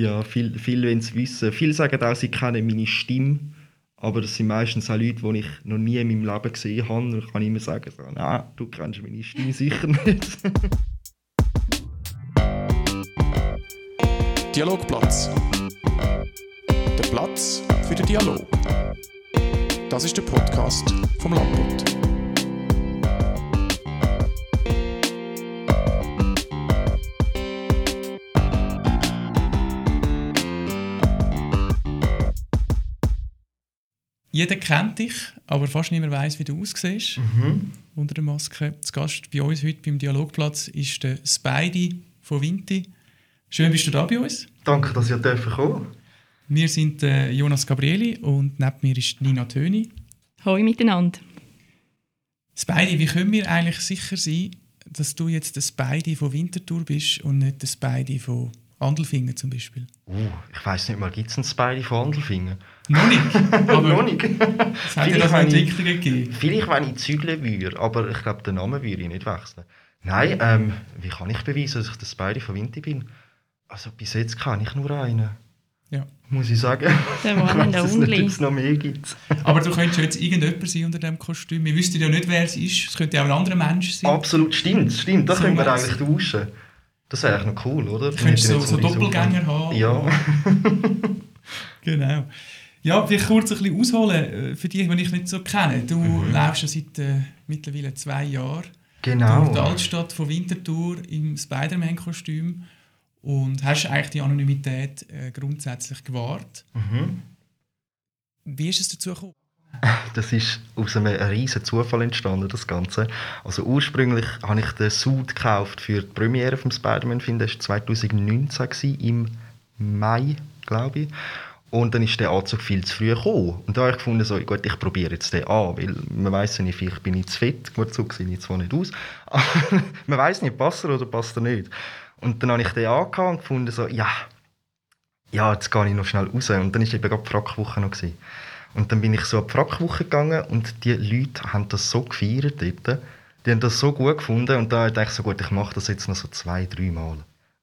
Ja, viel, viel wollen es wissen. Viele sagen auch, sie kennen meine Stimme. Aber das sind meistens auch Leute, die ich noch nie in meinem Leben gesehen habe. Und ich kann immer sagen, so, nein, du kennst meine Stimme sicher nicht. Dialogplatz. Der Platz für den Dialog. Das ist der Podcast vom Landbund. Jeder kennt dich, aber fast niemand weiß, wie du aussiehst Mhm. unter der Maske. Zu Gast bei uns heute beim Dialogplatz ist der Spidey von Vinti. Schön bist du da bei uns. Danke, dass ihr dürfen kommen. Wir sind äh, Jonas Gabrieli und neben mir ist Nina Töni. Hoi miteinander. Spidey, wie können wir eigentlich sicher sein, dass du jetzt der Spidey von Winterthur bist und nicht der Spidey von Andelfingen zum Beispiel? Uh, ich weiss nicht mal, gibt es einen Spidey von Andelfingen? Noch nicht, aber noch nicht. es hat ja Vielleicht, das wenn ich- Entwicklungen gegeben. Vielleicht, wenn ich zügeln würde, aber ich glaube, den Namen würde ich nicht wechseln. Nein, ähm, wie kann ich beweisen, dass ich der Spidey von Winti bin? Also bis jetzt kann ich nur einen. Ja. Muss ich sagen. Der ich One and weiss es nicht, Only. ob es noch mehr gibt. Aber du könntest jetzt irgendjemand sein unter diesem Kostüm. Wir wüssten ja nicht, wer es ist. Es könnte auch ein anderer Mensch sein. Absolut, stimmt, stimmt. Das So können wir was. eigentlich tauschen. Das wäre eigentlich noch cool, oder? Du könntest so, so Doppelgänger haben. Ja. Genau. Ja, vielleicht kurz ein bisschen ausholen äh, für die, die ich nicht so kenne. Du Mhm. läufst ja seit äh, mittlerweile zwei Jahren Genau. durch die Altstadt von Winterthur im Spider-Man-Kostüm und hast eigentlich die Anonymität äh, grundsätzlich gewahrt. Mhm. Wie ist es dazu gekommen? Das ist aus einem riesen Zufall entstanden, das Ganze. Also ursprünglich habe ich den Suit gekauft für die Premiere vom Spider-Man-Film. Das war 2019, gewesen, im Mai, glaube ich. Und dann ist der Anzug viel zu früh gekommen. Und da habe ich gefunden, so, gut, ich probiere jetzt den an, weil man weiß nicht, vielleicht bin ich zu fett. Gut, so sehe ich zwar nicht aus, aber man weiß nicht, passt er oder passt er nicht. Und dann habe ich den angehabt und gefunden, so, ja, ja, jetzt gehe ich noch schnell raus. Und dann war eben gerade die Frackwoche noch. Gewesen. Und dann bin ich so an die Frackwoche gegangen und die Leute haben das so gefeiert dort. Die haben das so gut gefunden und da dachte ich so, gut, ich mache das jetzt noch so zwei, drei Mal.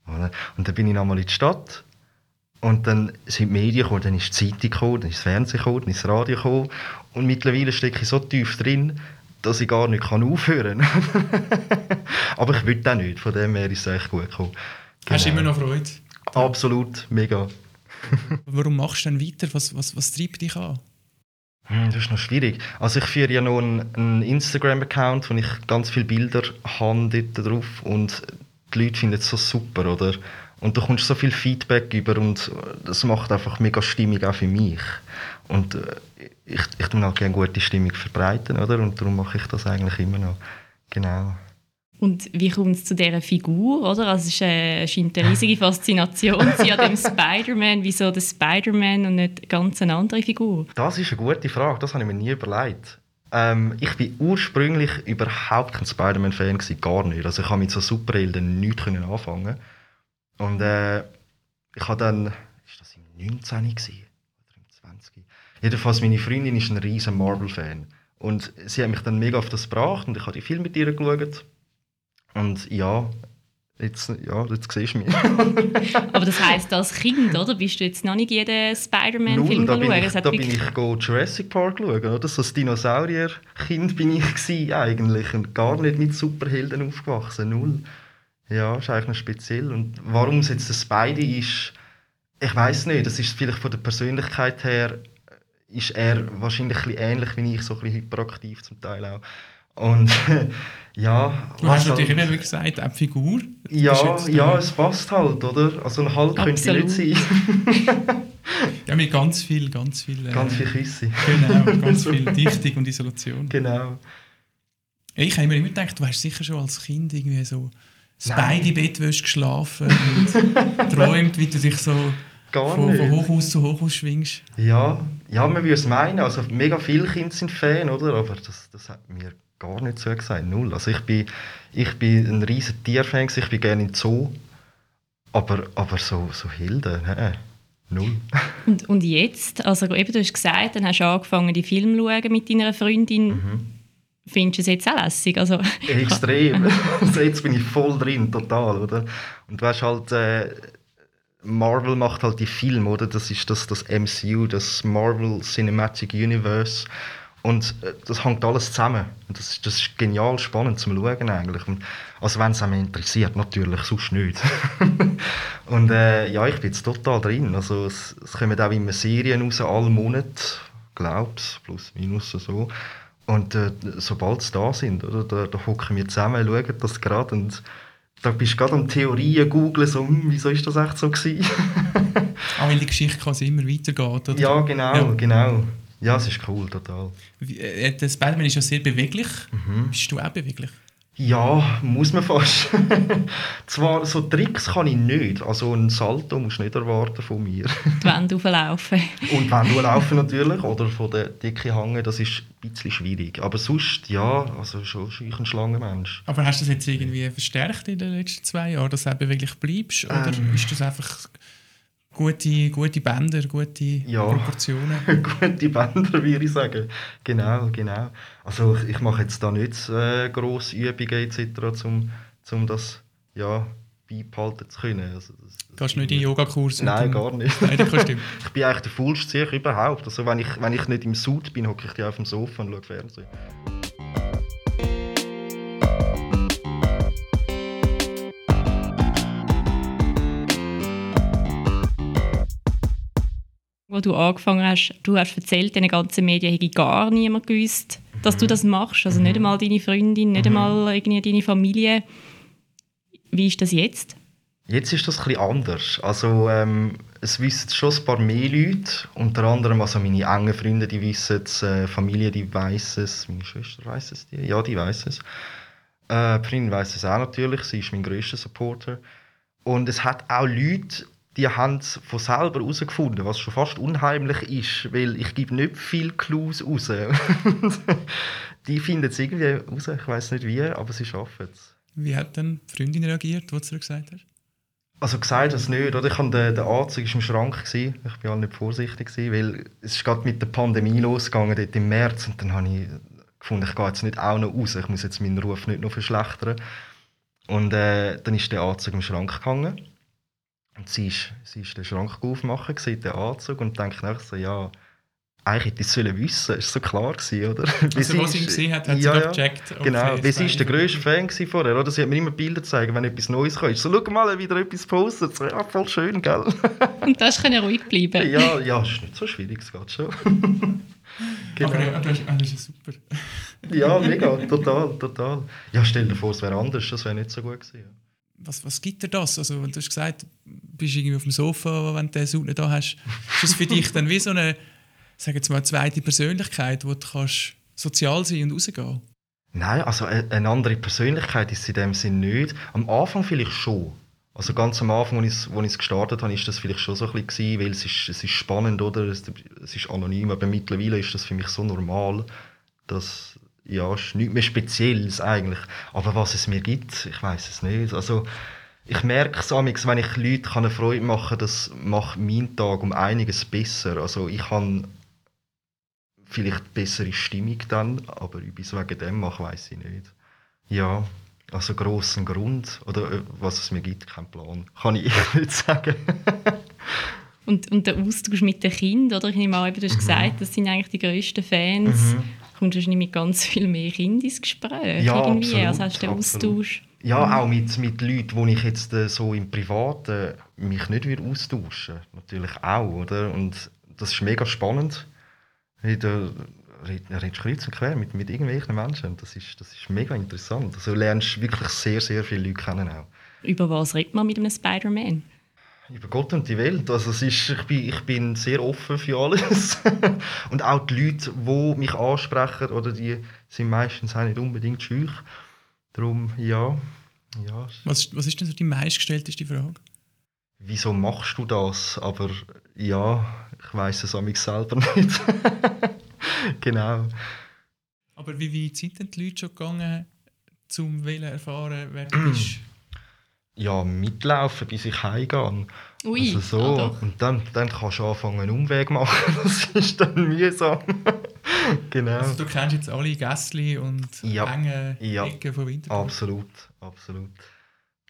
Und dann bin ich nochmal in die Stadt und dann sind die Medien gekommen, dann ist die Zeitung gekommen, dann ist das Fernsehen gekommen, dann ist das Radio gekommen und mittlerweile stecke ich so tief drin, dass ich gar nicht kann aufhören kann. Aber ich will auch nicht, von dem her ist es echt gut gekommen. Hast du Genau. immer noch Freude? Absolut, mega. Warum machst du denn weiter? Was, was, was treibt dich an? Hm, Das ist noch schwierig. Also ich führe ja noch einen, einen Instagram-Account, wo ich ganz viele Bilder habe dort drauf und die Leute finden es so super, oder? Und du kommst so viel Feedback über und das macht einfach mega Stimmung auch für mich. Und äh, ich, ich tue halt gerne gute Stimmung verbreiten, oder? Und darum mache ich das eigentlich immer noch. Genau. Und wie kommt es zu dieser Figur? Oder? Also es ist, äh, scheint eine riesige Faszination zu sein an dem Spider-Man. Wieso der Spider-Man und nicht ganz eine andere Figur? Das ist eine gute Frage, das habe ich mir nie überlegt. Ähm, ich bin ursprünglich überhaupt kein Spider-Man-Fan, gar nicht. Also ich habe mit so Superhelden nichts können anfangen. Und äh, ich habe dann, ist das im 19. gewesen? oder im 20? Jedenfalls, meine Freundin ist ein riesen Marvel-Fan. Und sie hat mich dann mega auf das gebracht und ich habe die Film mit ihr geschaut. Und ja, jetzt, ja, jetzt siehst du mich. Aber das heisst, als Kind, oder? Bist du jetzt noch nicht jeden Spider-Man-Film da bin ich, da bin ich go Jurassic Park schauen, oder? So ein Dinosaurier-Kind bin ich eigentlich und gar nicht mit Superhelden aufgewachsen, null. Ja, ist eigentlich noch speziell. Und warum es jetzt der Spidey ist, ich weiß nicht. Das ist vielleicht von der Persönlichkeit her, ist er wahrscheinlich ein ähnlich wie ich, so ein bisschen hyperaktiv zum Teil auch. Und ja, Du hast was natürlich halt- immer wie gesagt eine Figur. Ja, äh, ja, es passt halt, oder? Also ein Halt könnte ich nicht sein. ja, mit ganz viel, ganz viel. Äh, Ganz viel Küsse. Genau, ganz viel Dichtung und Isolation. Genau. Ich habe mir immer gedacht, du hast sicher schon als Kind irgendwie so das Nein. beide Bettwäsche geschlafen und träumt, wie du dich so Gar von, nicht. von Hochhaus zu Hochhaus schwingst. Ja, ja, man würde es meinen. Also mega viele Kinder sind Fan, oder? Aber das, das hat mir gar nicht so gesagt. Null. Also ich bin, ich bin ein riesen Tierfan, ich bin gerne im Zoo. Aber, aber so, so Helden, hä? Null. Und, und jetzt? Also eben, du hast gesagt, dann hast du angefangen, die Filme zu schauen mit deiner Freundin. Mhm. Findest du es jetzt auch lässig? Also, Extrem. also jetzt bin ich voll drin, total, oder? Und weißt halt, äh, Marvel macht halt die Filme, oder? Das ist das, das MCU, das Marvel Cinematic Universe. Und äh, das hängt alles zusammen. Und das, das ist genial spannend zum Schauen eigentlich. Also wenn es einem interessiert, natürlich, sonst nicht. und äh, ja, ich bin jetzt total drin. Also es, es kommen auch immer Serien raus, alle Monate, glaub's, plus minus so. Und äh, sobald sie da sind, oder, da, da hocken wir zusammen, schauen das gerade und da bist du gerade am Theorien googeln, so, hm, wieso ist das echt so gewesen? Auch wenn die Geschichte quasi immer weitergeht, oder? Ja, genau, Ja. genau. Ja, es ist cool, total. Wie- äh, Der Spider-Man ist ja sehr beweglich. Mhm. Bist du auch beweglich? Ja, muss man fast. Zwar, so Tricks kann ich nicht. Also ein Salto musst du nicht erwarten von mir. Die Wände auflaufen. Und wenn du laufen natürlich, oder von der Decke hängen, das ist ein bisschen schwierig. Aber sonst, ja, also schon schon ich ein Schlangenmensch. Aber hast du das jetzt irgendwie verstärkt in den letzten zwei Jahren, dass du auch beweglich bleibst? Oder Ähm. ist das einfach gute, gute Bänder, gute Ja. Proportionen? Gute Bänder, würde ich sagen. Genau, genau. Also ich, ich mache jetzt da nicht äh, grosse Übungen etc., um, um das ja, beibehalten zu können. Also, das, das Gehst du nicht in den Yogakurs? Nein, gar nicht. Kleiderkostüm? Ich bin eigentlich der faulste Sieg überhaupt. Also wenn ich, wenn ich nicht im Suit bin, hocke ich die auf dem Sofa und schaue Fernsehen. Wo du angefangen hast, du hast erzählt, den ganzen Medien hätte gar niemand gewusst, dass du das machst. Also nicht einmal deine Freundin, nicht einmal irgendwie deine Familie. Wie ist das jetzt? Jetzt ist das bisschen anders. Also, ähm, es wissen schon ein paar mehr Leute. Unter anderem also meine engen Freunde, die wissen es, äh, Familie, die weiß es, meine Schwester weiß es, die, ja, die weiß es. Äh, die Freundin weiß es auch natürlich, sie ist mein grösster Supporter. Und es hat auch Leute, die haben es von selber herausgefunden, was schon fast unheimlich ist, weil ich gebe nicht viel Clues raus. die finden es irgendwie raus, ich weiß nicht wie, aber sie schaffen es. Wie hat dann die Freundin reagiert, wo du gesagt hast? Also gesagt das nicht, oder? Ich den, den Anzug ist im Schrank gewesen. Ich war auch nicht vorsichtig gewesen, weil es ist gerade mit der Pandemie losgegangen dort im März und dann habe ich gefunden, ich gehe jetzt nicht auch noch raus, ich muss jetzt meinen Ruf nicht noch verschlechtern. Und äh, dann ist der Anzug im Schrank gegangen und sie ist, sie ist den Schrank aufmachen, sieht den Anzug und denkt nachher so, ja, eigentlich hätte ich es sollen wissen, ist so klar gewesen, oder? Also, was sie ihn ist- gesehen hat, hat sie ja, gerade ja. gecheckt. okay, Genau, weil sie ist der grösste Fan vorher, oder? Sie hat mir immer Bilder zeigen, wenn etwas Neues kommt. So, schau mal, wieder etwas postet. So, ja, voll schön, gell? Und da kann ruhig bleiben. ja, ja, ist nicht so schwierig, es geht schon. genau. Aber ja, das, ist- das ist super. Ja, mega, total, total. Ja, stell dir vor, es wäre anders, das wäre nicht so gut gewesen. Was, was gibt dir das? Also, du hast gesagt, du bist irgendwie auf dem Sofa, wenn du den Suit nicht da hast, ist das für dich dann wie so eine, sag jetzt mal, zweite Persönlichkeit, wo du kannst sozial sein und rausgehen? Nein, also eine eine andere Persönlichkeit ist in dem Sinn nicht. Am Anfang vielleicht schon. Also ganz am Anfang, als ich es- gestartet habe, ist das vielleicht schon so ein bisschen, weil es ist, es ist spannend, oder? Es, es ist anonym, aber mittlerweile ist das für mich so normal, dass ja, es ist nichts mehr Spezielles eigentlich. Aber was es mir gibt, ich weiß es nicht. Also ich merke es amigs, wenn ich Leuten eine Freude machen kann, das macht meinen Tag um einiges besser. Also ich habe vielleicht bessere Stimmung dann, aber es wegen dem mache, weiß ich nicht. Ja, also grossen Grund oder äh, was es mir gibt, kein Plan. Kann ich nicht sagen. Und, und der Austausch mit den Kindern, oder? Ich nehme an, eben, du hast Mhm. gesagt, das sind eigentlich die grössten Fans. Kommst du wahrscheinlich mit ganz viel mehr Kindern ins Gespräch? Ja, irgendwie? absolut, also hast du den. Austausch? Ja, auch mit, mit Leuten, wo ich jetzt äh, so im Privaten mich nicht würde austauschen Natürlich auch, oder? Und das ist mega spannend. Da red- redest kreuz und quer mit, mit irgendwelchen Menschen. Das ist, das ist mega interessant. Also du lernst wirklich sehr, sehr viele Leute kennen auch. Über was redet man mit einem Spider-Man? Über Gott und die Welt. Also es ist, ich, bin, ich bin sehr offen für alles. und auch die Leute, die mich ansprechen, oder die sind meistens auch nicht unbedingt schüch. Darum, ja. ja. Was, ist- was ist denn so die meistgestellteste Frage? Wieso machst du das? Aber ja, ich weiß es an mich selber nicht. genau. Aber wie weit sind denn die Leute schon gegangen, zum Wählen erfahren, wer du bist? Ja, mitlaufen, bis ich heimgehe. Ui, also so. ah, und dann, dann kannst du anfangen, einen Umweg machen. Das ist dann mühsam. genau. Also du kennst jetzt alle Gässli und Ja. enge Ja. Ecken von Winterthur. Absolut, absolut.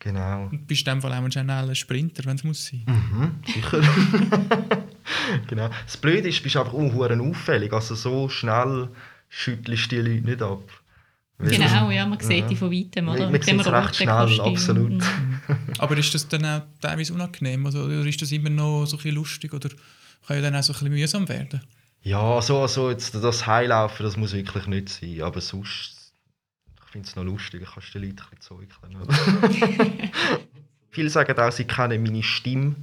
Genau. Und bist in dem Fall auch ein schneller Sprinter, wenn es muss sein. Mhm, sicher. genau. Das Blöde ist, du bist einfach unhuren auffällig. Also so schnell schüttelst du die Leute nicht ab. Weil- Genau, ja, man sieht Ja. die von weitem, oder? Man- man sieht's recht schnell, absolut. Mhm. Aber ist das dann auch teilweise unangenehm? Also, oder ist das immer noch so ein bisschen lustig? Oder kann ja dann auch so ein bisschen mühsam werden? Ja, so, also jetzt das Heilaufen, das muss wirklich nicht sein. Aber sonst, ich finde es noch lustig, kannst du den Leuten ein bisschen zeugeln. Viele sagen auch, sie kennen meine Stimme.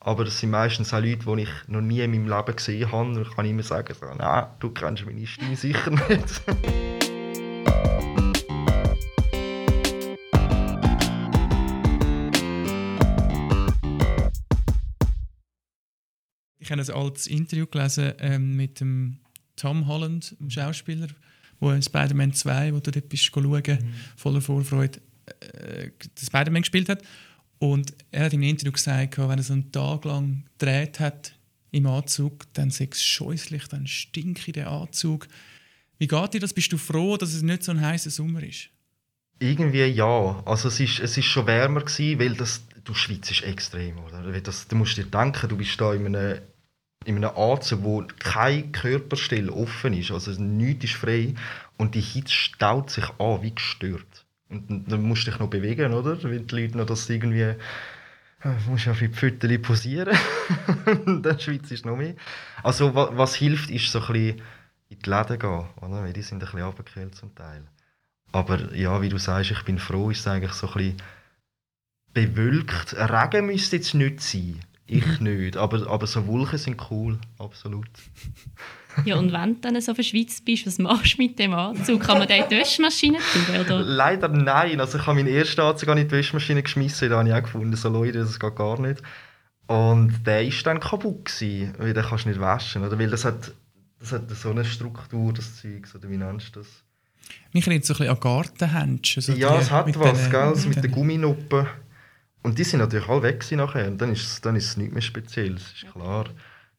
Aber das sind meistens auch Leute, die ich noch nie in meinem Leben gesehen habe. Und ich kann immer sagen, so, nein, du kennst meine Stimme sicher nicht. habe ein altes Interview gelesen ähm, mit dem Tom Holland, dem Schauspieler, wo in Spider-Man 2, wo du dort bist schauen, Mhm. voller Vorfreude, äh, Spider-Man gespielt hat. Und er hat im Interview gesagt, wenn er so einen Tag lang gedreht hat im Anzug, dann sei es scheußlich, dann stinkt der Anzug. Wie geht dir das? Bist du froh, dass es nicht so ein heißer Sommer ist? Irgendwie ja. Also es ist, es ist schon wärmer gewesen, weil das, du schwitzt extrem, oder? Das, du musst dir denken, du bist da in einem, in einem Anzug, wo keine Körperstelle offen ist, also nichts ist frei und die Hitze staut sich an wie gestört. Und dann- musst du dich noch bewegen, oder? Weil die Leute noch das irgendwie... äh, Du musst ja für die Pfütterchen posieren. dann schwitzt du noch mehr. Also was, was hilft, ist so ein bisschen in die Läden gehen, oder? Weil die sind ein bisschen abgekühlt zum Teil. Aber ja, wie du sagst, ich bin froh, ist es eigentlich so ein bisschen bewölkt. Regen müsste jetzt nicht sein. Ich nicht. Aber, aber so Wolken sind cool, absolut. Ja, und wenn du dann so verschwitzt bist, was machst du mit dem Anzug? Kann man den in die Wäschmaschine tun? Oder? Leider nein. Also ich habe meinen ersten Anzug in die Wäschmaschine geschmissen. Da habe ich auch gefunden, so Leute, das geht gar nicht. Und der ist dann kaputt gewesen, weil den kannst du nicht waschen. Oder? Weil das hat, das hat so eine Struktur, das Zeug. Oder wie nennst du das? Mich erinnert so ein bisschen an Gartenhändchen. so ja, es hat mit was, den- gell? So mit den- den Gumminoppen. Und die sind natürlich alle weg nachher. Und dann ist, es- dann ist es nichts mehr Spezielles, ist klar.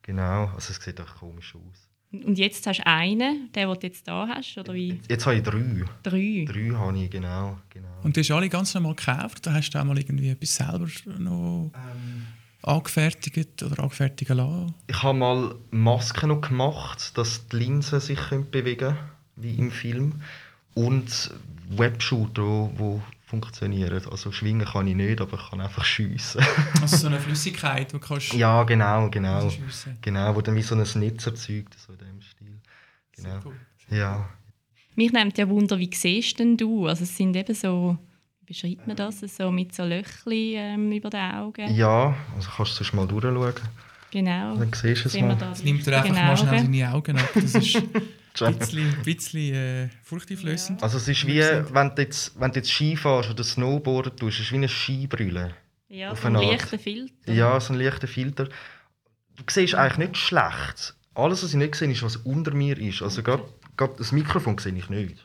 Genau, also es sieht auch komisch aus. Und jetzt hast du einen, den, den du jetzt da hast, oder wie? Jetzt habe ich drei. Drei. Drei habe ich, genau. genau. Und die hast du alle ganz normal gekauft? Oder hast du auch mal irgendwie etwas selber noch Ähm. angefertigt oder angefertigen lassen? Ich habe mal Masken noch gemacht, dass die Linsen sich bewegen können, wie im Film. Und Webshooter, wo, wo funktionieren. Also schwingen kann ich nicht, aber ich kann einfach schiessen. Also so eine Flüssigkeit, die du kannst ja, genau, genau. rausschiessen. Genau, wo dann wie so ein Netz erzeugt, so in dem Stil. Genau. Cool. Ja. Mich nimmt ja Wunder, wie siehst denn du? Also es sind eben so, wie beschreibt man das? So mit so Löchchen ähm, über den Augen. ja, also kannst du sonst mal durchschauen, Genau. dann siehst du es mal. da Das nimmt dir die einfach mal schnell Augen? deine Augen ab. Das ist ein bisschen, ein bisschen äh, furchteinflößend. Also es ist wie, wenn du jetzt, wenn du jetzt Ski fährst oder Snowboarden tust, es ist wie eine Skibrille. Ja, so ein leichter Filter. Ja, so ein leichter Filter. Du siehst eigentlich nicht schlecht. Alles, was ich nicht sehe, ist, was unter mir ist. Also gerade, gerade das Mikrofon sehe ich nicht.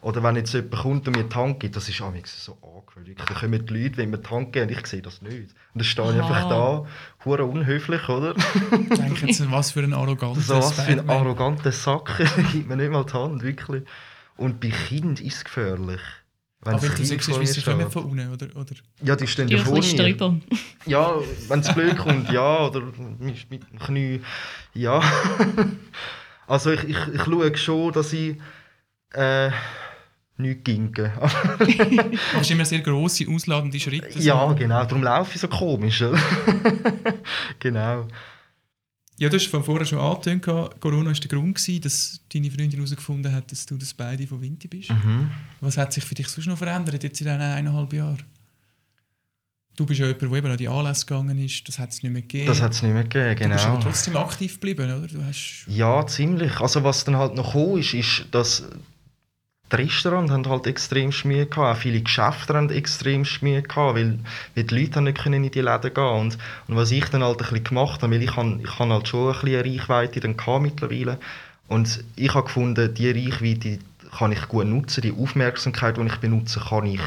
Oder wenn jetzt jemand kommt und mir die Hand gibt, das ist auch so angewöhnlich. Da kommen die Leute, wenn mir die Hand geben und ich sehe das nicht. Und dann stehe ich einfach da, hure unhöflich, oder? Ich denke jetzt, was für ein arroganter So was für ein arroganter Sack, gibt mir nicht mal die Hand, wirklich. Und bei Kind ist es gefährlich. Wenn Aber du siehst, wie sie kommen von unten, oder? oder? Ja, die stehen ja vor mir. drüber. Ja, wenn es blöd kommt, ja. Oder mit, mit dem Knie, ja. also ich, ich, ich schaue schon, dass ich äh, nichts ginge. Aber es ist immer sehr grosse, ausladende Schritte. ja, so. genau. Darum laufe ich so komisch. genau. Ja, du hast von vorher schon angetönt, Corona war der Grund, gewesen, dass deine Freundin herausgefunden hat, dass du das beide von Winter bist. Mhm. Was hat sich für dich sonst noch verändert jetzt in diesen eineinhalb Jahren? Du bist ja jemand, der eben an die Anlässe gegangen ist, das hat es nicht mehr gegeben. Das hat es nicht mehr gegeben, Du bist aber genau. trotzdem aktiv geblieben, oder? Du hast... Ja, ziemlich. Also was dann halt noch gekommen ist, ist, dass die Restaurants haben halt extrem Mühe gehabt, auch viele Geschäfte haben extrem Mühe gehabt, weil, weil die Leute nicht können in die Läden gehen. Und, und was ich dann halt ein bisschen gemacht habe, weil ich, han, ich han halt schon ein bisschen eine Reichweite dann gehabt mittlerweile. Und ich habe gefunden, die Reichweite kann ich gut nutzen, die Aufmerksamkeit, die ich benutze, kann ich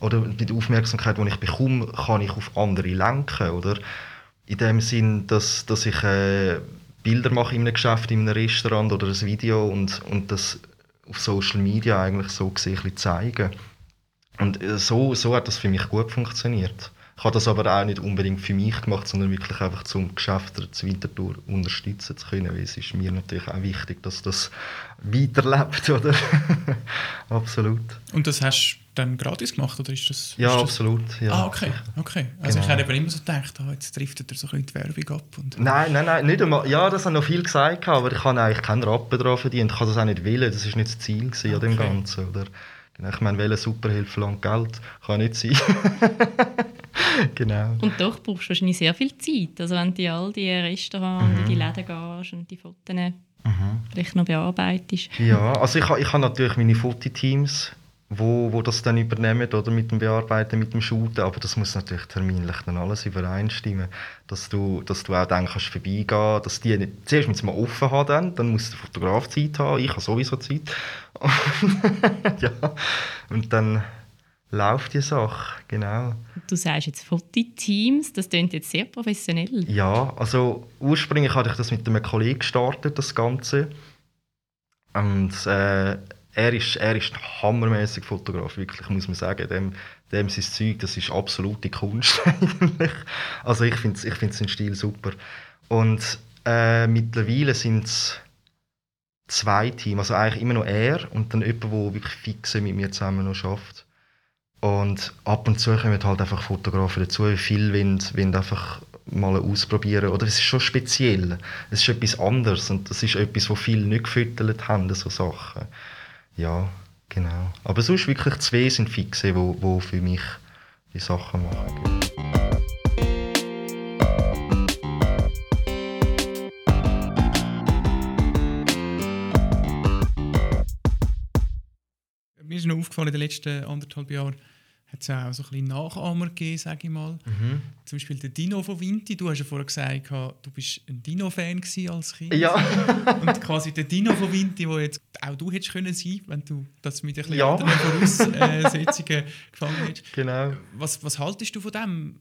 oder die Aufmerksamkeit, die ich bekomme, kann ich auf andere lenken, oder? In dem Sinn, dass, dass ich äh, Bilder mache in einem Geschäft, in einem Restaurant oder ein Video und, und das auf Social Media eigentlich so gesehen zeigen. Und äh, so, so hat das für mich gut funktioniert. Ich habe das aber auch nicht unbedingt für mich gemacht, sondern wirklich einfach zum Geschäft der Winterthur unterstützen zu können, weil es ist mir natürlich auch wichtig, dass das weiterlebt, oder? absolut. Und das hast du dann gratis gemacht, oder ist das... Ja, ist das absolut. Ja. Ah, okay. okay. Also Genau. ich habe immer so gedacht, ah, jetzt driftet er so ein bisschen die Werbung ab. Und Nein, nein, nein, nicht einmal. Ja, das haben noch viel gesagt, aber ich habe eigentlich keinen Rappen daran verdient. Ich habe das auch nicht wollen, das war nicht das Ziel gewesen an dem Okay. Ganzen. Oder? Ich meine, welcher Superhilfe verlangt Geld? Kann nicht sein. genau. Und doch brauchst du wahrscheinlich sehr viel Zeit. Also wenn du in all die Restaurants und in die Mhm. Läden gehst und die Fotos vielleicht noch bearbeitest. Ja, also ich, ich habe natürlich meine Fototeams, wo, wo das dann übernehmen oder mit dem Bearbeiten, mit dem Shooten, aber das muss natürlich terminlich dann alles übereinstimmen, dass du, dass du auch dann kannst vorbeigehen, dass die nicht, zuerst müssen wir offen haben, dann, dann muss der Fotograf Zeit haben, ich habe sowieso Zeit. ja, und dann läuft die Sache, genau. Du sagst jetzt Fototeams, das klingt jetzt sehr professionell. Ja, also ursprünglich hatte ich das mit einem Kollegen gestartet, das Ganze. Und äh, er ist, er ist ein hammermäßig Fotograf, wirklich, muss man sagen. Dem, dem sein Zeug, das ist absolute Kunst eigentlich. Also ich finde ich find seinen Stil super. Und äh, mittlerweile sind es zwei Teams, also eigentlich immer noch er und dann jemand, der wirklich fixe mit mir zusammen noch schafft. Und ab und zu kommen halt einfach Fotografen dazu, wie viele wollen, wollen einfach mal ausprobieren. Oder es ist schon speziell. Es ist etwas anderes und das ist etwas, wo viele nicht gefüttert haben, so Sachen. Ja, genau. Aber sonst wirklich zwei sind fixe, wo, wo für mich die Sachen machen. Mir ist noch aufgefallen, in den letzten anderthalb Jahren hat es auch so ein bisschen Nachahmer gegeben, sage ich mal. Mhm. Zum Beispiel der Dino von Vinti. Du hast ja vorher gesagt, du bist ein Dino-Fan als Kind. Ja. Und quasi der Dino von Vinti, wo jetzt auch du hättest können sein, wenn du das mit ein bisschen Ja. anderen Voraussetzungen gefangen hättest. genau. Was, was haltest du von dem?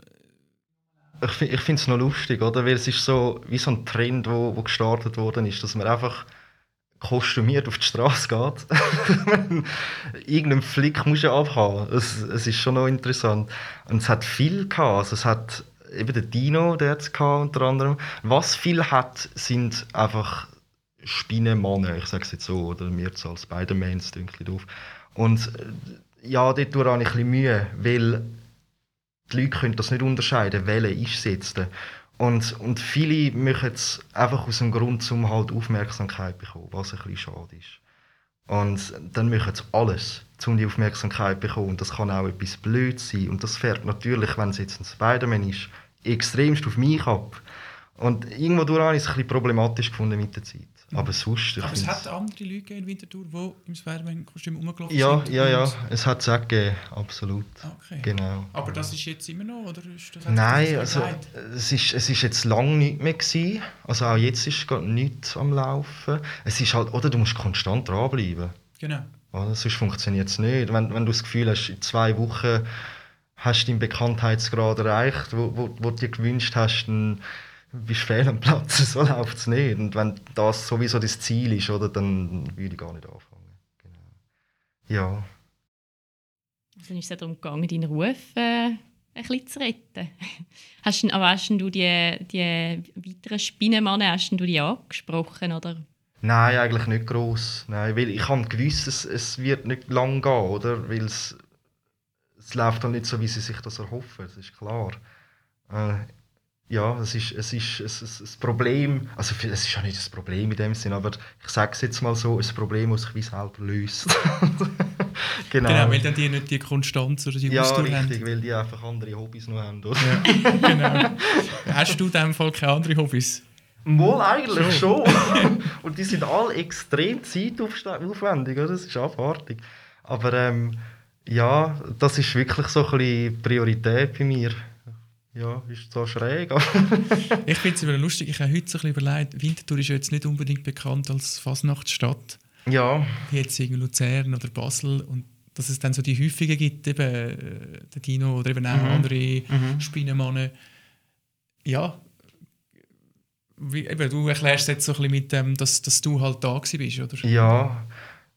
Ich, ich finde es noch lustig, oder? Weil es ist so wie so ein Trend, wo, wo gestartet worden ist, dass man einfach kostümiert auf die Straße geht. Irgendeinen Flick muss ja abhaben. Es, es ist schon noch interessant. Und es hat viel gehabt. Also es hat eben der Dino, der hat es gehabt, unter anderem. Was viel hat, sind einfach Spinnenmannen, ich sage es jetzt so, oder mir als Spider-Mans, denke ich doof. Und äh, ja, dort tue ich ein bisschen Mühe, weil die Leute können das nicht unterscheiden, welche ist es jetzt. Und, und viele machen es einfach aus dem Grund, um halt Aufmerksamkeit zu bekommen, was ein bisschen schade ist. Und dann machen sie alles, um die Aufmerksamkeit zu bekommen. Und das kann auch etwas blöd sein. Und das fährt natürlich, wenn es jetzt ein Spider-Man ist, extremst auf mich ab. Und irgendwo habe ich es ein bisschen problematisch gefunden mit der Zeit. Aber sonst, Aber es hat andere Leute in Winterthur, die im Spider-Man-Kostüm rumgelaufen ja, sind. ja, ja, Und- es hat es auch gegeben, absolut. Okay. Genau. Aber das ist jetzt immer noch, oder ist das Nein, also es ist, es ist jetzt lange nicht mehr gewesen. Also auch jetzt ist gerade nichts am Laufen. Es ist halt, oder du musst konstant dranbleiben. Genau. Oder? Sonst funktioniert es nicht. Wenn, wenn du das Gefühl hast, in zwei Wochen hast du deinen Bekanntheitsgrad erreicht, wo, wo, wo du dir gewünscht hast, dann bist fehl am Platz. So läuft es nicht. Und wenn das sowieso das Ziel ist, oder, dann würde ich gar nicht anfangen. Genau. Ja. Also dann ist es ja darum gegangen, deinen Ruf äh, ein bisschen zu retten. Hast du, aber hast du die, die weiteren Spinnenmannen hast du die angesprochen? Oder? Nein, eigentlich nicht gross. Nein, weil ich habe gewusst, es, es wird nicht lang gehen, oder? Weil es, es läuft dann nicht so, wie sie sich das erhoffen, das ist klar. Äh, ja, es ist, es ist es, es, das Problem, also es ist ja nicht das Problem in dem Sinn, aber ich sage es jetzt mal so, ein Problem, das sich wie selber löst. genau. Genau, weil dann die nicht die Konstanz oder die ja, Ausdauer richtig, haben. weil die einfach andere Hobbys noch haben, oder? genau. Hast du in dem Fall keine anderen Hobbys? Wohl eigentlich schon. Und die sind alle extrem zeitaufwendig, oder? Das ist abartig. Aber ähm, ja, das ist wirklich so ein bisschen Priorität bei mir. Ja, ist zwar schräg, aber Ich finde es immer lustig, ich habe heute so ein bisschen überlegt, Winterthur ist jetzt nicht unbedingt bekannt als Fasnachtsstadt, ja, wie jetzt irgendwie Luzern oder Basel und dass es dann so die häufigen gibt, eben äh, der Dino oder eben auch Mhm. andere Mhm. Spinnenmannen. Ja, wie, eben, du erklärst es jetzt so ein bisschen mit dem, dass, dass du halt da bist, oder? ja.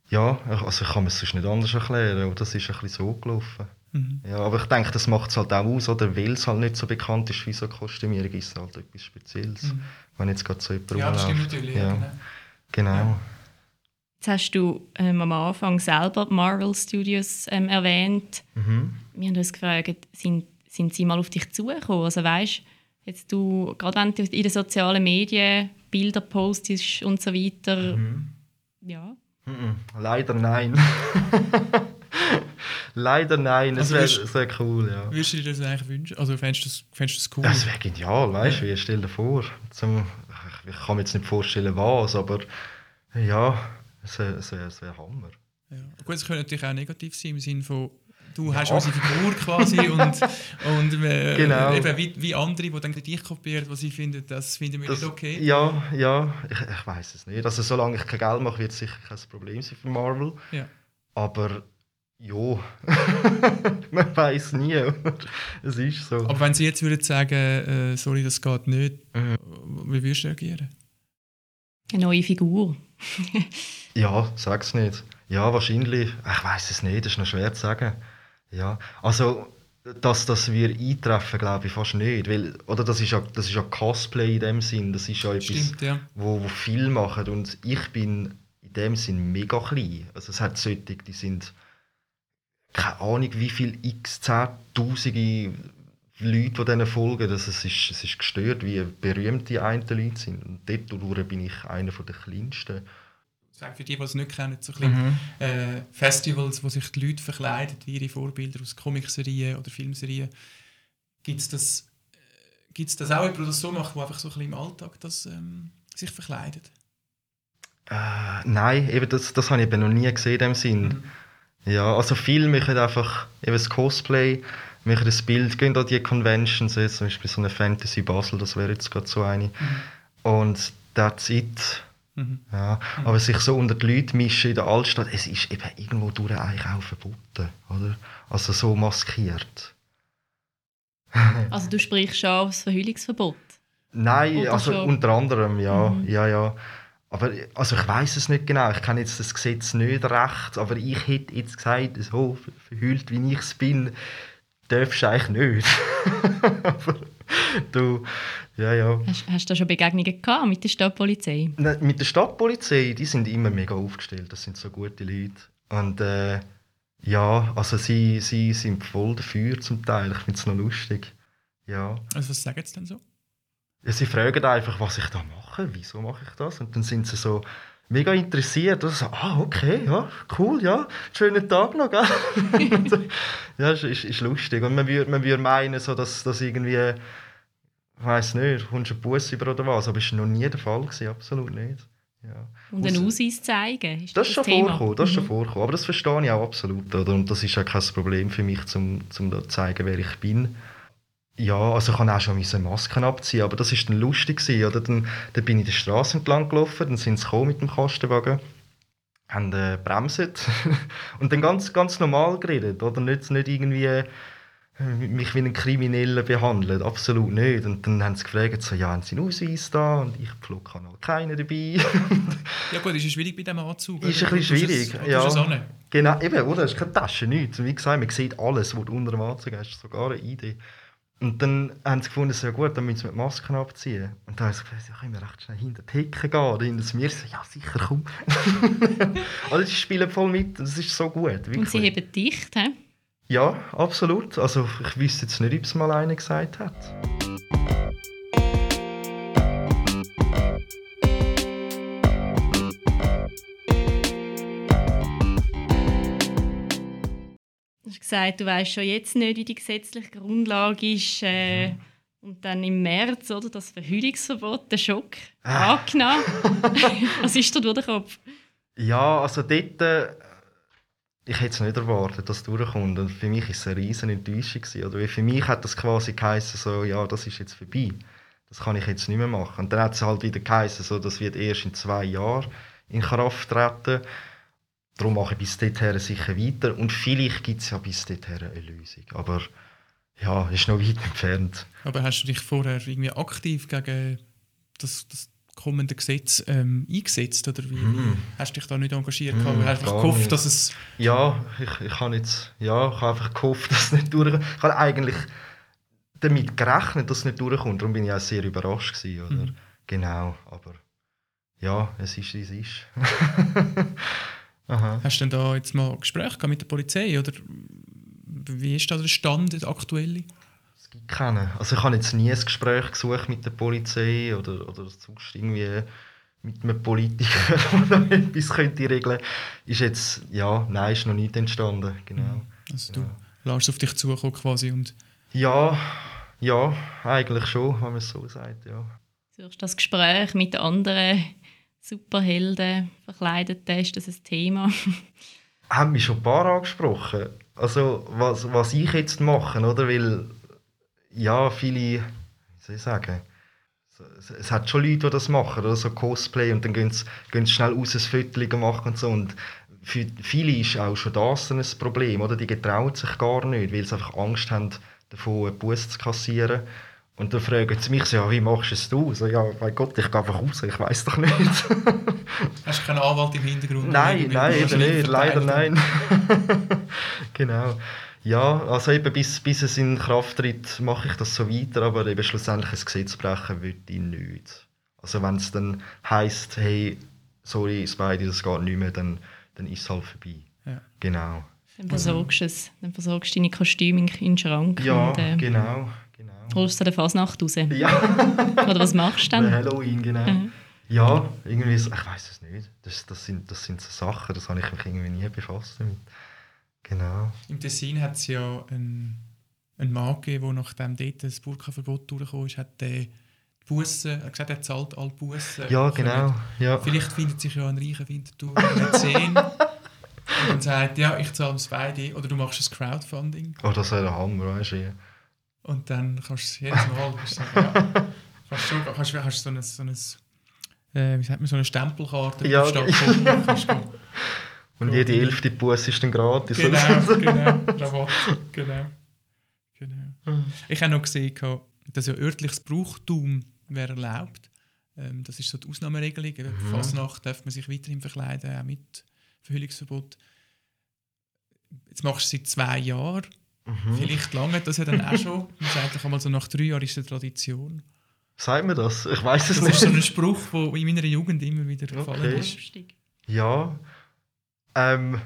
Ja, also ich kann mir es sonst nicht anders erklären, aber das ist ein bisschen so gelaufen. Mhm. Ja, aber ich denke, das macht es halt auch aus, oder? Weil es halt nicht so bekannt ist wie so eine Kostümierung, ist es halt etwas Spezielles. Mhm. Wenn jetzt gerade so jemand Ja, das stimmt rumläuft. natürlich. Ja, Ja. genau. genau. Jetzt hast du ähm, am Anfang selber Marvel Studios ähm, erwähnt. Mhm. Wir haben uns gefragt, sind, sind sie mal auf dich zugekommen? Also weißt, jetzt du, gerade wenn du in den sozialen Medien Bilder postest und so weiter, Mhm. ja. Mhm. Leider nein. Leider nein, es Also wäre wär cool, ja. Würdest du dir das eigentlich wünschen? Also fändest du das, fändest du das cool? Das wäre genial, weißt du, wie stell dir vor. Zum, ich, ich kann mir jetzt nicht vorstellen, was, aber ja, es wäre wär, wär Hammer. Ja. Gut, es könnte natürlich auch negativ sein, im Sinne von, du hast unsere Figur quasi und, und äh, Genau. eben wie, wie andere, die dann dich kopieren, was sie finden, das finden wir Das, nicht okay. Ja, ja, ich, ich weiß es nicht. Also solange ich kein Geld mache, wird es sicher kein Problem sein für Marvel. Ja. Aber ja, man weiß nie. oder? es ist so. Aber wenn sie jetzt würden sagen, äh, sorry, das geht nicht, Mhm. wie würdest du reagieren? Eine neue Figur. Ja, sag's nicht. Ja, wahrscheinlich. Ich weiß es nicht, das ist noch schwer zu sagen. Ja, also dass das wir eintreffen, glaube ich fast nicht, weil oder das ist ja das ist ja Cosplay in dem Sinn, das ist ja etwas, Stimmt, ja. wo, wo viel machen und ich bin in dem Sinn mega klein. Also es hat solche, die sind keine Ahnung, wie viel x zehntausende Leute, die denen folgen, das, es, ist, es ist gestört, wie berühmt die einen Leute sind. Und dort bin ich einer der kleinsten. Sagen für die, die es nicht kennen, so Mhm. äh, Festivals, wo sich die Leute verkleiden, wie ihre Vorbilder aus Comicserien oder Filmserien. Gibt es das, äh, das auch jemand, der das so macht, der einfach so ein bisschen im Alltag das, ähm, sich verkleidet? Äh, nein, eben das, das habe ich eben noch nie gesehen in dem Sinn. Ja, also viele machen einfach eben das Cosplay, machen das Bild, gehen an die Conventions, jetzt zum Beispiel so eine Fantasy Basel, das wäre jetzt gerade so eine. Und that's it. Mhm. Ja, aber sich so unter die Leute mischen in der Altstadt, es ist eben irgendwo durch eigentlich auch verboten, oder? Also so maskiert. Also du sprichst schon auf das Verhüllungsverbot. Nein, Oder also schon? unter anderem, ja, Mhm. ja, ja. Aber also ich weiß es nicht genau, ich kenne jetzt das Gesetz nicht recht, aber ich hätte jetzt gesagt, so ver- verhüllt wie ich es bin, darfst du eigentlich nicht. aber du, ja, ja. Hast, hast du da schon Begegnungen gehabt mit der Stadtpolizei? Ne, Mit der Stadtpolizei, die sind immer mega aufgestellt, das sind so gute Leute. Und äh, ja, also sie, sie sind voll dafür zum Teil, ich finde es noch lustig. Ja. Also was sagen sie denn so? Ja, sie fragen einfach, was ich da mache, wieso mache ich das? Und dann sind sie so mega interessiert. Und so, ah, okay, ja, cool, ja, schönen Tag noch, gell? Ja, ist, ist, ist lustig. Und man würde man würd meinen, so, dass das irgendwie, ich weiss nicht, kommst du einen Bus über oder was, aber das war noch nie der Fall, gewesen, absolut nicht. Ja. Und einen Ausweis zeigen? Ist Das ist schon Thema? vorgekommen, das ist schon Mhm. vorgekommen. Aber das verstehe ich auch absolut. Oder? Und das ist auch kein Problem für mich, um zum da zu zeigen, wer ich bin. Ja, also ich kann auch schon meine Masken abziehen, aber das ist dann lustig gewesen, oder? Dann, dann bin ich die Straße entlang gelaufen, dann sind sie gekommen mit dem Kastenwagen, haben äh, bremset und dann ganz, ganz normal geredet, oder? Nicht, nicht irgendwie äh, mich wie einen Kriminellen behandelt, absolut nicht. Und dann haben sie gefragt, so, ja, haben sie einen Ausweis da? Und ich pflug habe noch keinen dabei. Ja gut, ist ja schwierig bei diesem Anzug. Ist ein bisschen es- schwierig, du ja. es. Genau, eben, oder? Es ist keine Tasche, nichts. Und Wie gesagt, man sieht alles, was du unter dem Anzug hast, sogar eine Idee. Und dann haben sie gefunden, so, ja gut, dann müssen wir die Masken abziehen. Und dann haben sie gesagt, ja, können wir recht schnell hinter die Hecke gehen oder hinter das Meer. Ich So, ja, sicher, komm. also sie spielen voll mit und es ist so gut, wirklich. Und sie haben dicht, hä? Ja, absolut. Also ich wüsste jetzt nicht, ob es mal einer gesagt hat. Du hast gesagt, du weißt schon jetzt nicht, wie die gesetzliche Grundlage ist. Äh, und dann im März, oder, das Verhüllungsverbot, der Schock, Ah. angenommen. Was ist da durch den Kopf? Ja, also dort... Äh, ich hätte es nicht erwartet, dass es durchkommt. Und für mich war es eine riesen Enttäuschung. gewesen, Oder? Weil für mich hat das quasi geheißen, so, ja, das ist jetzt vorbei. Das kann ich jetzt nicht mehr machen. Und dann hat es halt wieder geheißen, so, das wird erst in zwei Jahren in Kraft treten. Darum mache ich bis dorthin sicher weiter. Und vielleicht gibt es ja bis dorthin eine Lösung. Aber ja, ist noch weit entfernt. Aber hast du dich vorher irgendwie aktiv gegen das, das kommenden Gesetz ähm, eingesetzt? Oder wie, wie hast du dich da nicht engagiert? Mm, Mm, hast du gehofft, nicht. dass es... Ja, ich, ich habe jetzt, ja, ich habe einfach gehofft, dass es nicht durchkommt. Ich habe eigentlich damit gerechnet, dass es nicht durchkommt. Darum bin ich auch sehr überrascht gewesen, oder? Mhm. Genau, aber ja, es ist, wie es ist. Aha. Hast du denn da jetzt mal Gespräche mit der Polizei? Oder wie ist da der Stand, der aktuelle? Es gibt keinen. Also ich habe jetzt nie ein Gespräch gesucht mit der Polizei oder, oder sonst irgendwie mit einem Politiker, der da etwas könnte regeln. Ist jetzt, ja, nein, ist noch nicht entstanden, genau. Also du lässt auf dich zukommen quasi und Ja, ja, eigentlich schon, wenn man es so sagt, ja. Suchst das Gespräch mit anderen Superhelden, Verkleideten, ist das ein Thema? haben mich schon ein paar angesprochen. Also, was, was ich jetzt mache, oder? Weil, ja, viele, wie soll ich sagen, es, es hat schon Leute, die das machen, oder so Cosplay, und dann gehen sie, gehen sie schnell raus, ein Foto machen und so. Und für viele ist auch schon das ein Problem, oder? Die getrauen sich gar nicht, weil sie einfach Angst haben, davon einen Bus zu kassieren. Und dann fragen sie mich so, ja, wie machst du es du? So, ja, mein Gott, ich gehe einfach raus, ich weiß doch nicht. hast du keinen Anwalt im Hintergrund? Nein, nein, eben nicht, leider nein. genau. Ja, also eben bis, bis es in Kraft tritt, mache ich das so weiter, aber eben schlussendlich ein Gesetz brechen würde ich nicht. Also wenn es dann heisst, hey, sorry, Spidey, das geht nicht mehr, dann, dann ist es halt vorbei. Ja. Genau. Dann versorgst du es. Dann versorgst du deine Kostüme in den Schrank Ja, und äh, genau, genau. Holst du der Fasnacht raus. Ja, Oder was machst du der dann? Halloween, genau. Mhm. Ja, irgendwie, so, ich weiß es nicht. Das, das, sind, das sind so Sachen, das habe ich mich irgendwie nie befasst damit. Genau. Im Tessin hat es ja einen, einen Mann gegeben, der nachdem dort das Burka-Verbot durchgekommen ist, hat der die Bussen, er hat gesagt, er zahlt alle Bussen. Ja, genau. Ja. Vielleicht findet sich ja ein reicher Winterthur der 10 und dann sagt, ja, ich zahle es beide. Oder du machst ein Crowdfunding Oh, das wäre der Hammer, weißt du. Und dann kannst du es jedes Mal kannst ja, kannst schon, kannst, kannst so ein, so ein äh, wie sagt man, so eine Stempelkarte Ja. Stadt kommen, kannst du Und Ja, jede die- elfte Bus ist dann gratis. Genau, genau. Rabatt. Genau. genau. Ich habe noch gesehen, dass ja örtliches Brauchtum wäre erlaubt. Ähm, das ist so die Ausnahmeregelung. Mhm. Fasnacht darf man sich weiterhin verkleiden, auch mit Verhüllungsverbot. Jetzt machst du es seit zwei Jahren. Mhm. Vielleicht lange das ja dann auch schon. Man sagt eigentlich einmal so nach drei Jahren ist es eine Tradition. Sagt mir das? Ich weiß es Das ist so nicht. ein Spruch, der in meiner Jugend immer wieder gefallen Okay. ist. Ja. Ähm,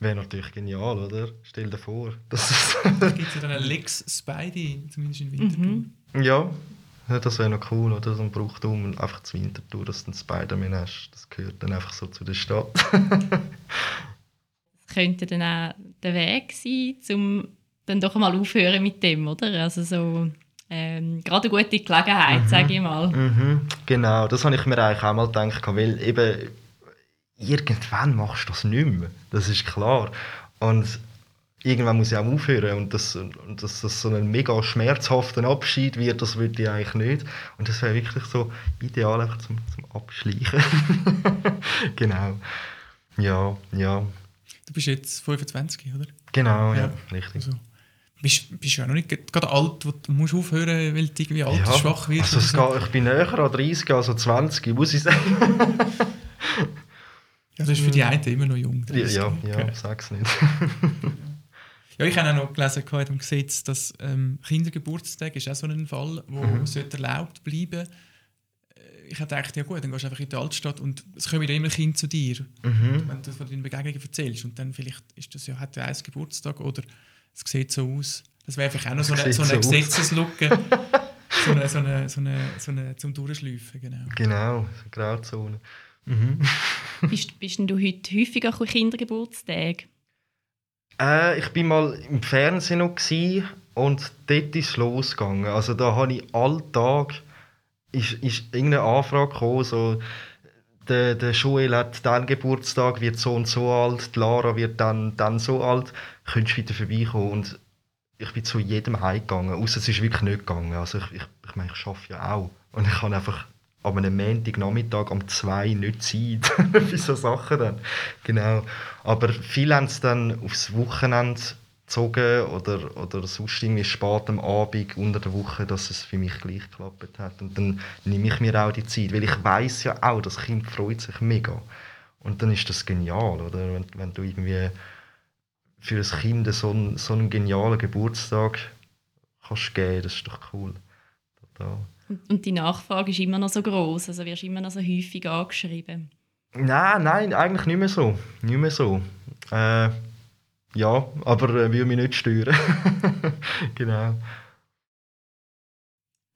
Wäre natürlich genial, oder? Stell dir vor. Das ist Da gibt es ja dann eine Lex Spidey, zumindest in Winterthur. Mhm. ja. ja, das wäre noch cool, oder? So ein Brauchtum einfach zu Winterthur, dass du einen Spider-Man hast. Das gehört dann einfach so zu der Stadt. Das könnte dann auch der Weg sein, um dann doch mal aufhören mit dem, oder? Also so ähm, gerade eine gute Gelegenheit, sage ich mal. Mhm, genau, das habe ich mir eigentlich auch mal gedacht, weil eben irgendwann machst du das nicht mehr, das ist klar. Und irgendwann muss ich auch aufhören und, das, und dass das so ein mega schmerzhafter Abschied wird, das würde ich eigentlich nicht. Und das wäre wirklich so ideal einfach zum, zum Abschleichen. genau. Ja, ja, Du bist jetzt 25, oder? genau, ja, Ja. richtig. Also, bist, bist ja noch nicht gerade alt, wo du musst aufhören weil du irgendwie alt Ja, und schwach wirst. also so. geht, ich bin näher an 30 als an 20, muss ich sagen. ja, das ist für die einen immer noch jung. Ja, 30. ja, Okay. ja sag's nicht. Ja, ich habe auch noch gelesen im Gesetz, dass ähm, Kindergeburtstag ist auch so ein Fall, wo Mhm. sollte erlaubt bleiben. Äh, Ich habe gedacht, ja gut, dann gehst du einfach in die Altstadt und es kommen ja immer Kinder zu dir, Mhm. wenn du von deinen Begegnungen erzählst. Und dann vielleicht ist das ja, hat ja eins Geburtstag oder es sieht so aus. Das wäre vielleicht auch noch so eine, so eine so. Gesetzeslücke. so eine, so eine, so eine, so eine zum Durchschleifen, genau. Genau, so Grauzone. Mhm. Bist, bist denn du heute häufiger an Kindergeburtstagen? Äh, ich bin mal im Fernsehen noch und dort ist es losgegangen. Also da habe ich alltag ist, ist irgendeine Anfrage gekommen, so der, der Joel hat dann Geburtstag, wird so und so alt, die Lara wird dann, dann so alt, könntest du wieder vorbeikommen und ich bin zu jedem heimgegangen, außer es ist wirklich nicht gegangen. Also ich, ich, ich meine, ich arbeite ja auch und ich kann einfach an einem Montagnachmittag um zwei nicht Zeit für so Sachen dann. Genau. Aber viele haben es dann aufs Wochenende gezogen oder, oder sonst irgendwie spät am Abend unter der Woche, dass es für mich gleich geklappt hat. Und dann nehme ich mir auch die Zeit, weil ich weiß ja auch, das Kind freut sich mega. Und dann ist das genial, oder? Wenn, wenn du irgendwie für ein Kind so einen, so einen genialen Geburtstag kannst geben, das ist doch cool. Total. Und, die Nachfrage ist immer noch so groß, also wirst immer noch so häufig angeschrieben. Nein, nein, eigentlich nicht mehr so. Nicht mehr so. Äh, ja, aber äh, will mich nicht stören. genau.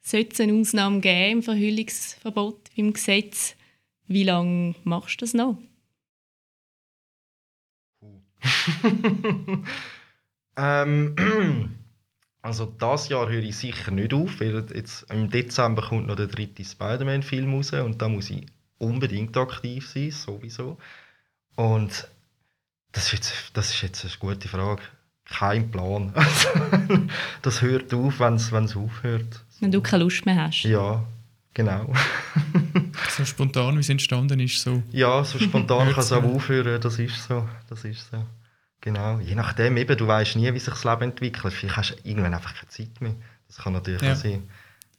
Sollte es eine Ausnahme geben im Verhüllungsverbot im Gesetz, wie lange machst du das noch? ähm, also das Jahr höre ich sicher nicht auf, weil jetzt im Dezember kommt noch der dritte Spider-Man-Film raus und da muss ich unbedingt aktiv sein, sowieso. Und das ist jetzt, das ist jetzt eine gute Frage. Kein Plan. das hört auf, wenn es aufhört. Wenn du keine Lust mehr hast. Ja, genau. so spontan, wie es entstanden ist, so. Ja, so spontan kann es auch aufhören, das ist so. Das ist so. Genau. Je nachdem, eben, du weißt nie, wie sich das Leben entwickelt. Vielleicht hast du irgendwann einfach keine Zeit mehr. Das kann natürlich Ja. auch sein.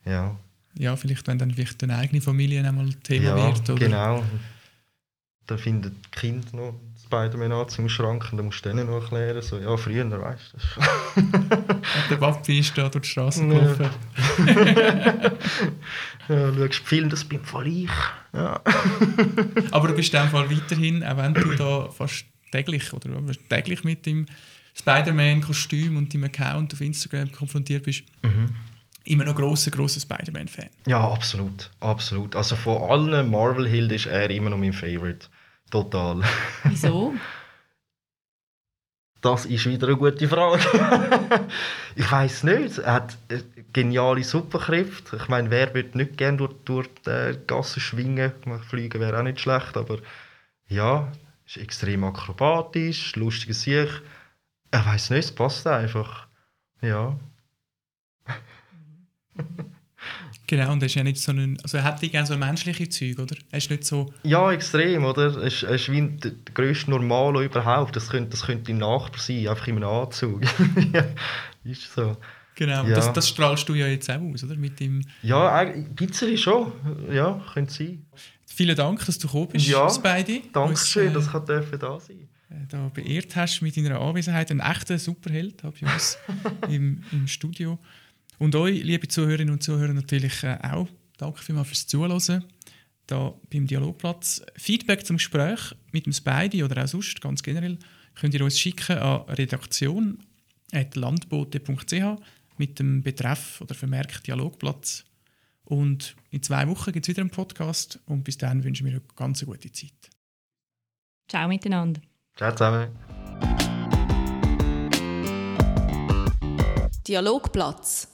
Ja, Ja, vielleicht, wenn dann vielleicht deine eigene Familie einmal Thema ja wird. Oder? genau. Da findet das Kind noch Spider-Man an zum Schrank und dann musst du denen noch erklären, so, ja, früher, weißt du. Der Papi ist da durch die Straße Ja. gelaufen. ja, schaust den Film, das bin voll ich. Ja. Aber du bist in dem Fall weiterhin, auch wenn du da fast täglich oder täglich mit dem Spider-Man-Kostüm und deinem Account auf Instagram konfrontiert bist, Mhm. immer noch grosser, grosser Spider-Man-Fan. ja, absolut. Absolut. Also von allen Marvel-Helden ist er immer noch mein Favorite. Total. Wieso? Das ist wieder eine gute Frage. ich weiß nicht. Er hat äh, geniale Superkräfte. Ich meine, wer würde nicht gerne durch, durch die Gassen schwingen? Fliegen wäre auch nicht schlecht, aber ja, ist extrem akrobatisch, lustiges Sieg. Ich weiß nicht, es passt einfach. Ja. Genau, und er ist ja nicht so ein, also er hat gerne so menschliche Züge, oder? Er ist nicht so, Ja, extrem, oder? Es ist, es ist wie der, grösste Normalo überhaupt. Das könnte, das könnte dein Nachbar sein, einfach in einem Anzug. ja, ist so. genau, Ja. das, das strahlst du ja jetzt auch aus, oder? Mit dem, Ja, gibt es schon. Ja, könnte sein. vielen Dank, dass du gekommen bist, Ja, Spidey. Dankeschön, Uns, dass ich dürfen da sein äh, da beehrt hast mit deiner Anwesenheit. Ein echter Superheld hab ich uns im, im Studio. Und euch, liebe Zuhörerinnen und Zuhörer, natürlich äh, auch. Danke vielmals fürs Zuhören. Da beim Dialogplatz. Feedback zum Gespräch mit dem Spidey oder auch sonst, ganz generell, könnt ihr uns schicken an redaktion.landbote.ch mit dem Betreff oder Vermerk Dialogplatz. Und in zwei Wochen gibt es wieder einen Podcast und bis dann wünschen wir euch eine ganz gute Zeit. Ciao miteinander. Ciao zusammen. Dialogplatz.